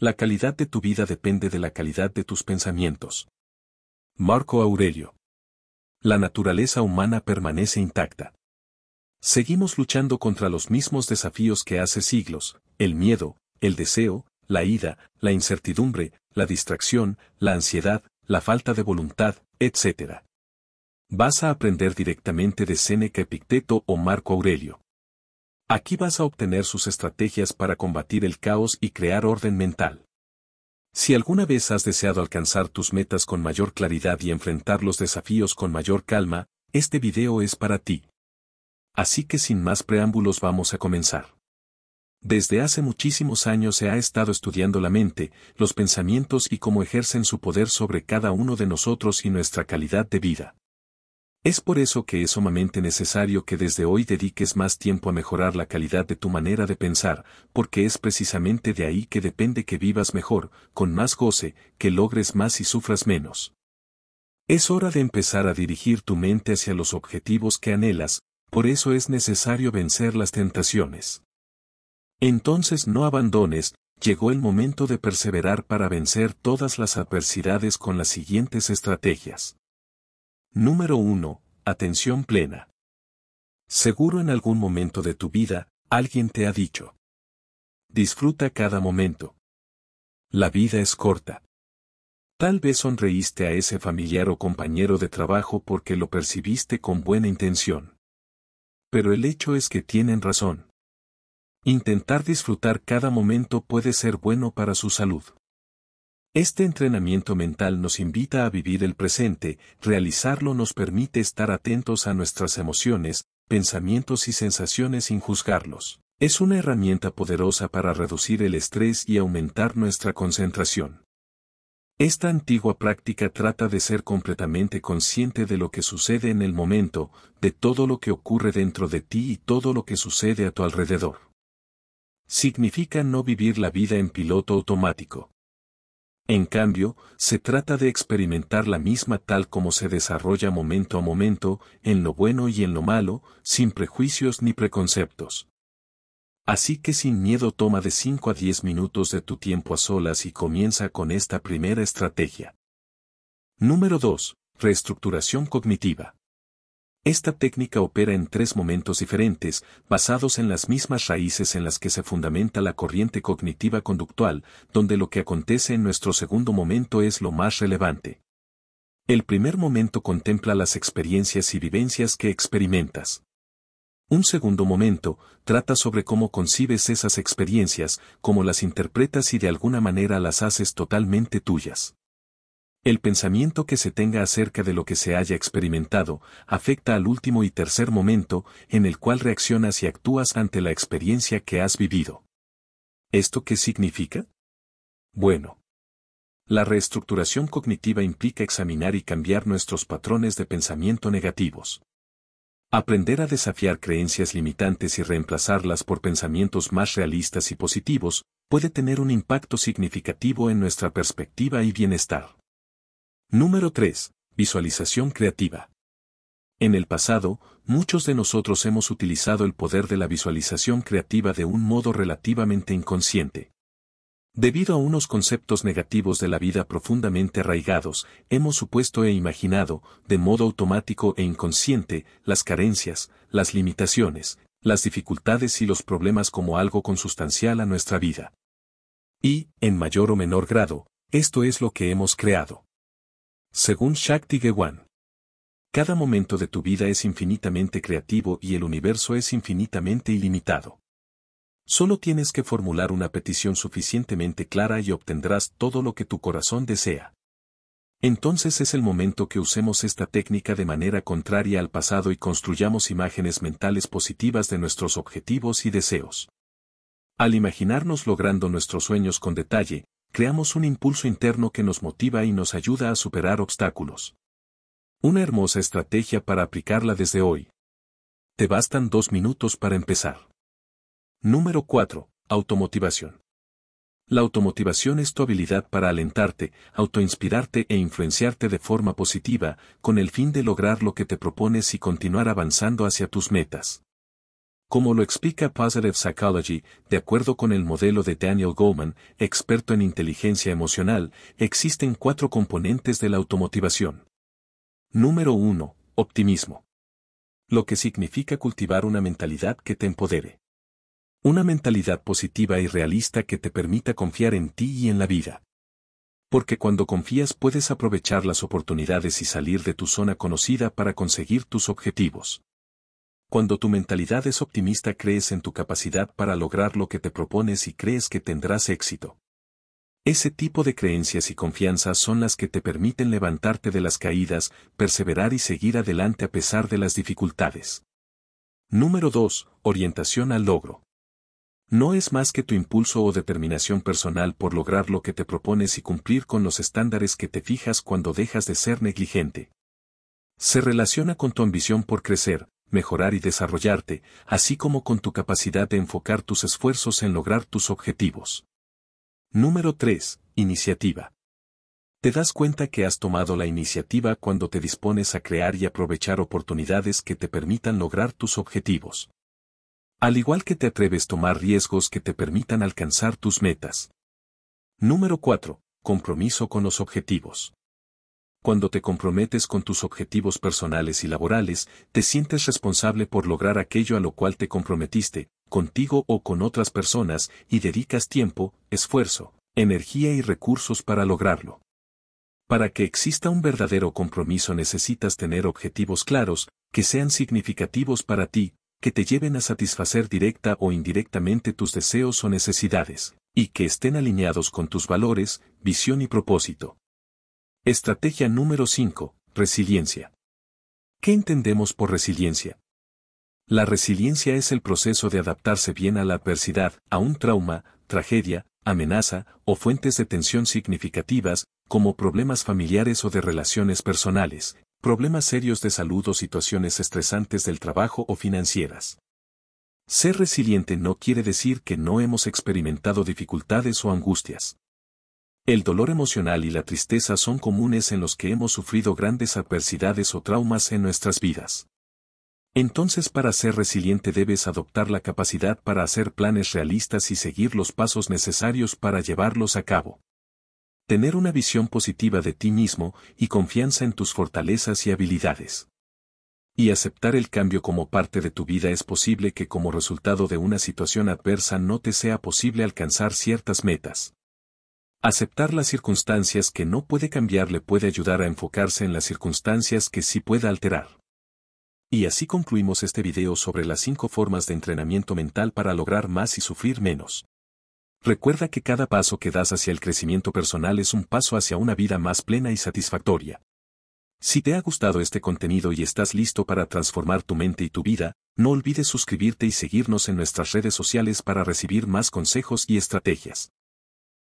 La calidad de tu vida depende de la calidad de tus pensamientos. Marco Aurelio. La naturaleza humana permanece intacta. Seguimos luchando contra los mismos desafíos que hace siglos, el miedo, el deseo, la ira, la incertidumbre, la distracción, la ansiedad, la falta de voluntad, etc. Vas a aprender directamente de Séneca Epicteto o Marco Aurelio. Aquí vas a obtener sus estrategias para combatir el caos y crear orden mental. Si alguna vez has deseado alcanzar tus metas con mayor claridad y enfrentar los desafíos con mayor calma, este video es para ti. Así que sin más preámbulos vamos a comenzar. Desde hace muchísimos años se ha estado estudiando la mente, los pensamientos y cómo ejercen su poder sobre cada uno de nosotros y nuestra calidad de vida. Es por eso que es sumamente necesario que desde hoy dediques más tiempo a mejorar la calidad de tu manera de pensar, porque es precisamente de ahí que depende que vivas mejor, con más goce, que logres más y sufras menos. Es hora de empezar a dirigir tu mente hacia los objetivos que anhelas, por eso es necesario vencer las tentaciones. Entonces no abandones, llegó el momento de perseverar para vencer todas las adversidades con las siguientes estrategias. Número 1. Atención plena. Seguro en algún momento de tu vida, alguien te ha dicho. Disfruta cada momento. La vida es corta. Tal vez sonreíste a ese familiar o compañero de trabajo porque lo percibiste con buena intención. Pero el hecho es que tienen razón. Intentar disfrutar cada momento puede ser bueno para su salud. Este entrenamiento mental nos invita a vivir el presente, realizarlo nos permite estar atentos a nuestras emociones, pensamientos y sensaciones sin juzgarlos. Es una herramienta poderosa para reducir el estrés y aumentar nuestra concentración. Esta antigua práctica trata de ser completamente consciente de lo que sucede en el momento, de todo lo que ocurre dentro de ti y todo lo que sucede a tu alrededor. Significa no vivir la vida en piloto automático. En cambio, se trata de experimentar la misma tal como se desarrolla momento a momento, en lo bueno y en lo malo, sin prejuicios ni preconceptos. Así que sin miedo toma de 5 a 10 minutos de tu tiempo a solas y comienza con esta primera estrategia. Número 2. Reestructuración cognitiva. Esta técnica opera en tres momentos diferentes, basados en las mismas raíces en las que se fundamenta la corriente cognitiva conductual, donde lo que acontece en nuestro segundo momento es lo más relevante. El primer momento contempla las experiencias y vivencias que experimentas. Un segundo momento trata sobre cómo concibes esas experiencias, cómo las interpretas y de alguna manera las haces totalmente tuyas. El pensamiento que se tenga acerca de lo que se haya experimentado afecta al último y tercer momento en el cual reaccionas y actúas ante la experiencia que has vivido. ¿Esto qué significa? Bueno. La reestructuración cognitiva implica examinar y cambiar nuestros patrones de pensamiento negativos. Aprender a desafiar creencias limitantes y reemplazarlas por pensamientos más realistas y positivos puede tener un impacto significativo en nuestra perspectiva y bienestar. Número 3. Visualización creativa. En el pasado, muchos de nosotros hemos utilizado el poder de la visualización creativa de un modo relativamente inconsciente. Debido a unos conceptos negativos de la vida profundamente arraigados, hemos supuesto e imaginado, de modo automático e inconsciente, las carencias, las limitaciones, las dificultades y los problemas como algo consustancial a nuestra vida. Y, en mayor o menor grado, esto es lo que hemos creado. Según Shakti Gewan. Cada momento de tu vida es infinitamente creativo y el universo es infinitamente ilimitado. Solo tienes que formular una petición suficientemente clara y obtendrás todo lo que tu corazón desea. Entonces es el momento que usemos esta técnica de manera contraria al pasado y construyamos imágenes mentales positivas de nuestros objetivos y deseos. Al imaginarnos logrando nuestros sueños con detalle, creamos un impulso interno que nos motiva y nos ayuda a superar obstáculos. Una hermosa estrategia para aplicarla desde hoy. Te bastan dos minutos para empezar. Número 4. Automotivación. La automotivación es tu habilidad para alentarte, autoinspirarte e influenciarte de forma positiva, con el fin de lograr lo que te propones y continuar avanzando hacia tus metas. Como lo explica Positive Psychology, de acuerdo con el modelo de Daniel Goleman, experto en inteligencia emocional, existen cuatro componentes de la automotivación. Número 1. Optimismo. Lo que significa cultivar una mentalidad que te empodere. Una mentalidad positiva y realista que te permita confiar en ti y en la vida. Porque cuando confías puedes aprovechar las oportunidades y salir de tu zona conocida para conseguir tus objetivos. Cuando tu mentalidad es optimista crees en tu capacidad para lograr lo que te propones y crees que tendrás éxito. Ese tipo de creencias y confianza son las que te permiten levantarte de las caídas, perseverar y seguir adelante a pesar de las dificultades. Número 2. Orientación al logro. No es más que tu impulso o determinación personal por lograr lo que te propones y cumplir con los estándares que te fijas cuando dejas de ser negligente. Se relaciona con tu ambición por crecer, mejorar y desarrollarte, así como con tu capacidad de enfocar tus esfuerzos en lograr tus objetivos. Número 3. Iniciativa. Te das cuenta que has tomado la iniciativa cuando te dispones a crear y aprovechar oportunidades que te permitan lograr tus objetivos. Al igual que te atreves a tomar riesgos que te permitan alcanzar tus metas. Número 4. Compromiso con los objetivos. Cuando te comprometes con tus objetivos personales y laborales, te sientes responsable por lograr aquello a lo cual te comprometiste, contigo o con otras personas, y dedicas tiempo, esfuerzo, energía y recursos para lograrlo. Para que exista un verdadero compromiso necesitas tener objetivos claros, que sean significativos para ti, que te lleven a satisfacer directa o indirectamente tus deseos o necesidades, y que estén alineados con tus valores, visión y propósito. Estrategia número 5. Resiliencia. ¿Qué entendemos por resiliencia? La resiliencia es el proceso de adaptarse bien a la adversidad, a un trauma, tragedia, amenaza o fuentes de tensión significativas, como problemas familiares o de relaciones personales, problemas serios de salud o situaciones estresantes del trabajo o financieras. Ser resiliente no quiere decir que no hemos experimentado dificultades o angustias. El dolor emocional y la tristeza son comunes en los que hemos sufrido grandes adversidades o traumas en nuestras vidas. Entonces para ser resiliente debes adoptar la capacidad para hacer planes realistas y seguir los pasos necesarios para llevarlos a cabo. Tener una visión positiva de ti mismo y confianza en tus fortalezas y habilidades. Y aceptar el cambio como parte de tu vida es posible que como resultado de una situación adversa no te sea posible alcanzar ciertas metas. Aceptar las circunstancias que no puede cambiar le puede ayudar a enfocarse en las circunstancias que sí pueda alterar. Y así concluimos este video sobre las 5 formas de entrenamiento mental para lograr más y sufrir menos. Recuerda que cada paso que das hacia el crecimiento personal es un paso hacia una vida más plena y satisfactoria. Si te ha gustado este contenido y estás listo para transformar tu mente y tu vida, no olvides suscribirte y seguirnos en nuestras redes sociales para recibir más consejos y estrategias.